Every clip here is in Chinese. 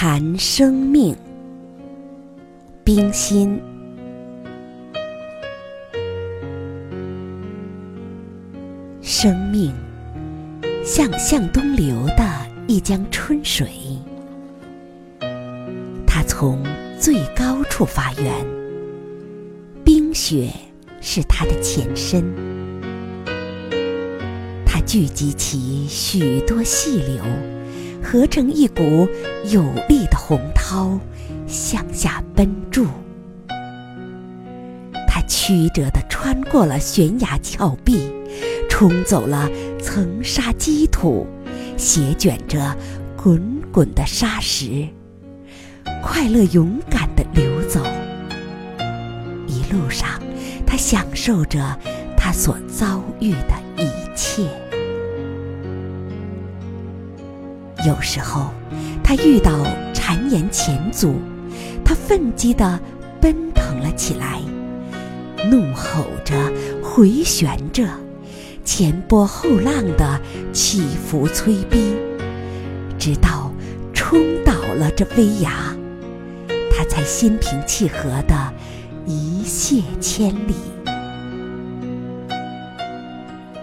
谈生命，冰心。生命像向东流的一江春水，它从最高处发源，冰雪是它的前身，它聚集起许多细流。合成一股有力的洪涛，向下奔注。它曲折地穿过了悬崖峭壁，冲走了层沙积土，斜卷着滚滚的沙石，快乐勇敢地流走。一路上，他享受着他所遭遇的一切。有时候，他遇到谗言前阻，他奋激地奔腾了起来，怒吼着，回旋着，前波后浪的起伏催逼，直到冲倒了这飞崖，他才心平气和地一泻千里。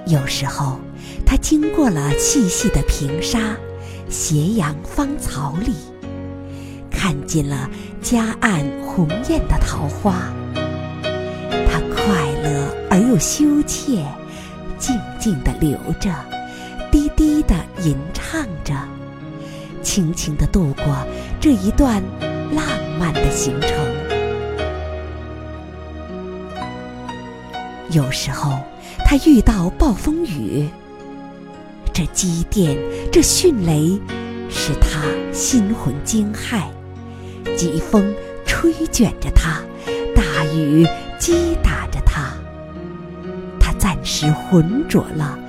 有时候，他经过了细细的平沙。斜阳芳草里，看见了夹岸红艳的桃花。它快乐而又羞怯，静静地流着，低低地吟唱着，轻轻地度过这一段浪漫的行程。有时候，他遇到暴风雨。这积电，这迅雷，使他心魂惊骇；疾风吹卷着他，大雨击打着他。他暂时浑浊了，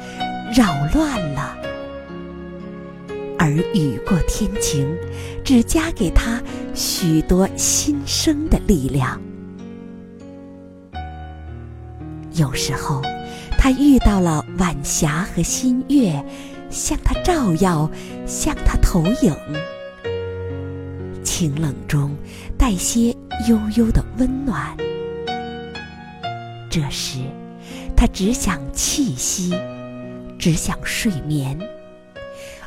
扰乱了，而雨过天晴，只加给他许多新生的力量。有时候。他遇到了晚霞和新月，向他照耀，向他投影。清冷中带些悠悠的温暖。这时，他只想气息，只想睡眠，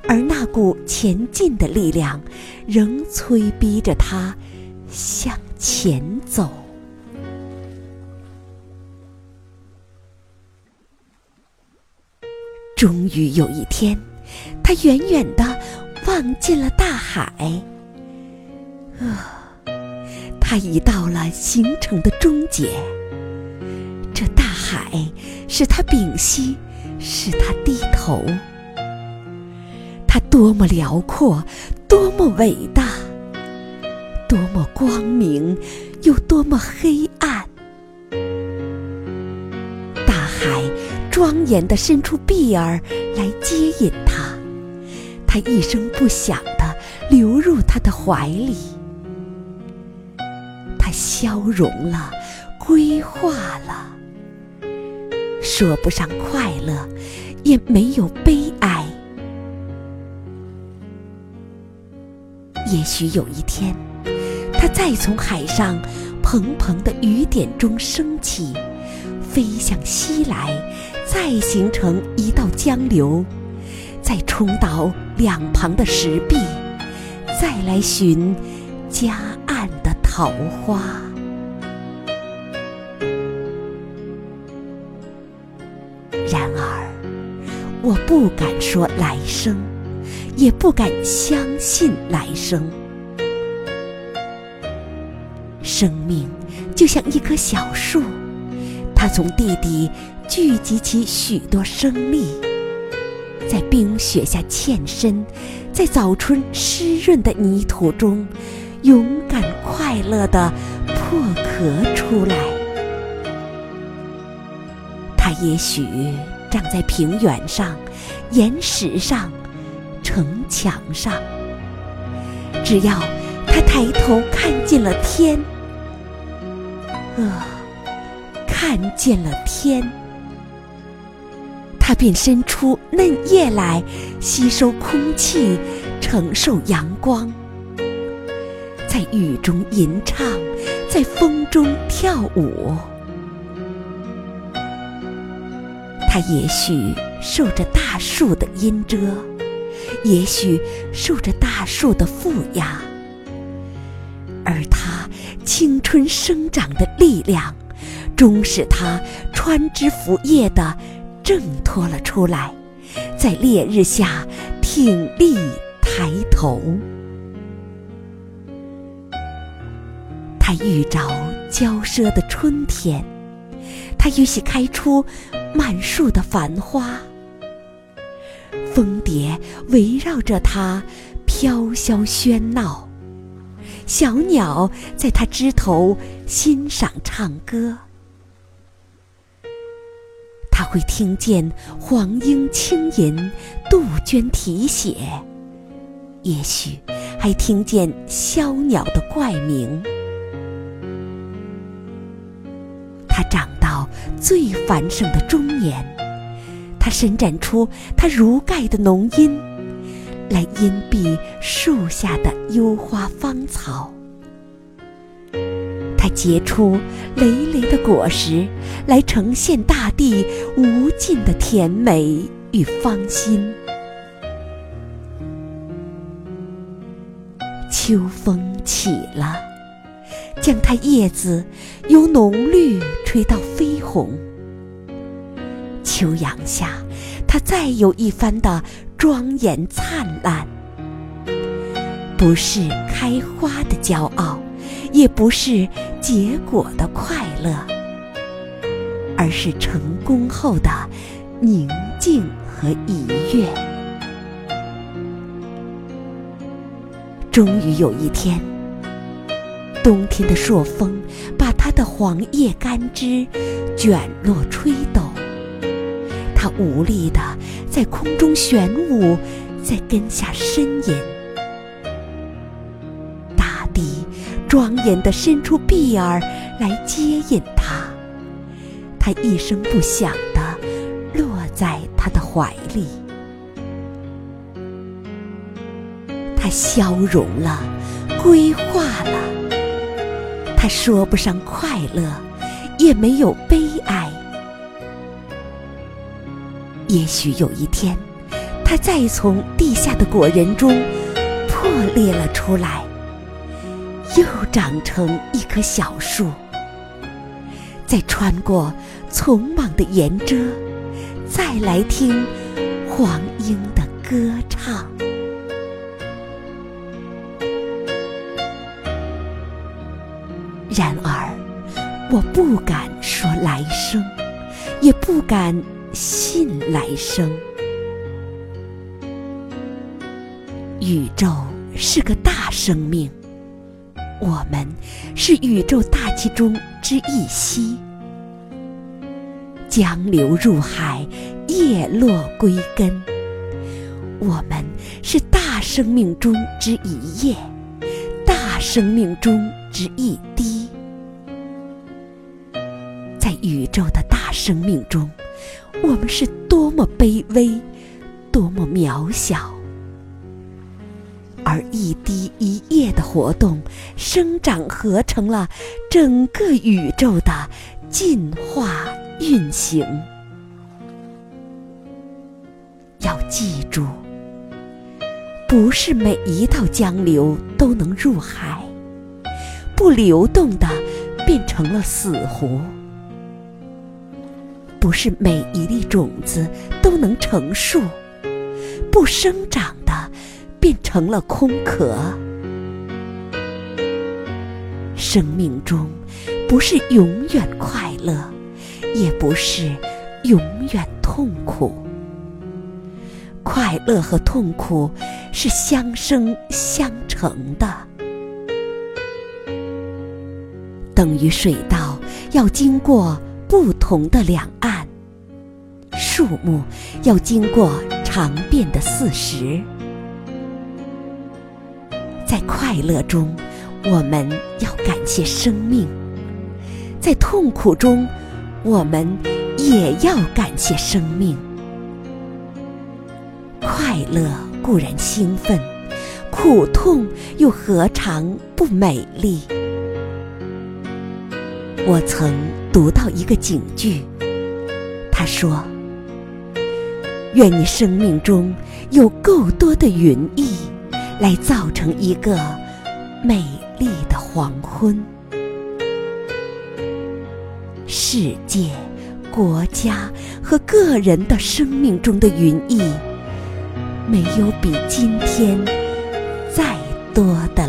而那股前进的力量，仍催逼着他向前走。终于有一天，他远远地望见了大海。啊，他已到了行程的终结。这大海使他屏息，使他低头。它多么辽阔，多么伟大，多么光明，又多么黑庄严地伸出臂儿来接引他，他一声不响地流入他的怀里。他消融了，归化了，说不上快乐，也没有悲哀。也许有一天，他再从海上蓬蓬的雨点中升起。飞向西来，再形成一道江流，再冲倒两旁的石壁，再来寻夹岸的桃花。然而，我不敢说来生，也不敢相信来生。生命就像一棵小树。它从地底聚集起许多生力，在冰雪下欠身，在早春湿润的泥土中，勇敢快乐地破壳出来。它也许长在平原上、岩石上、城墙上，只要它抬头看见了天，呃。看见了天，它便伸出嫩叶来吸收空气，承受阳光。在雨中吟唱，在风中跳舞。他也许受着大树的阴遮，也许受着大树的负压，而他青春生长的力量，终使他穿枝拂叶的挣脱了出来，在烈日下挺立抬头。他遇着娇奢的春天，他允许开出满树的繁花，蜂蝶围绕着他飘萧喧闹，小鸟在他枝头欣赏唱歌。他会听见黄莺轻吟，杜鹃啼血，也许还听见枭鸟的怪鸣。他长到最繁盛的中年，他伸展出他如盖的浓荫，来荫蔽树下的幽花芳草。他结出累累的果实，来呈现大地无尽的甜美与芳心。秋风起了。将它叶子由浓绿吹到绯红，秋阳下，它再有一番的庄严灿烂。不是开花的骄傲，也不是结果的快乐，而是成功后的宁静和愉悦。终于有一天。冬天的朔风把它的黄叶干枝卷落吹抖，它无力地在空中旋舞，在根下呻吟。大地庄严地伸出臂儿来接引它，它一声不响地落在他的怀里，它消融了，归化了。他说不上快乐，也没有悲哀。也许有一天，他再从地下的果仁中破裂了出来，又长成一棵小树，再穿过丛莽的岩遮，再来听黄莺的歌唱。然而，我不敢说来生，也不敢信来生。宇宙是个大生命，我们是宇宙大气中之一息。江流入海，叶落归根。我们是大生命中之一叶，大生命中之一滴。在宇宙的大生命中，我们是多么卑微，多么渺小，而一滴一叶的活动，生长合成了整个宇宙的进化运行。要记住，不是每一道江流都能入海，不流动的变成了死湖。不是每一粒种子都能成树，不生长变成了空壳。生命中不是永远快乐，也不是永远痛苦。快乐和痛苦是相生相成的，等于水稻要经过。不同的两岸，树木要经过长变的四时。在快乐中，我们要感谢生命；在痛苦中，我们也要感谢生命。快乐固然兴奋，苦痛又何尝不美丽？我曾读到一个警句，他说：“愿你生命中有够多的云翳，来造成一个美丽的黄昏。”世界、国家和个人的生命中的云翳，没有比今天再多的。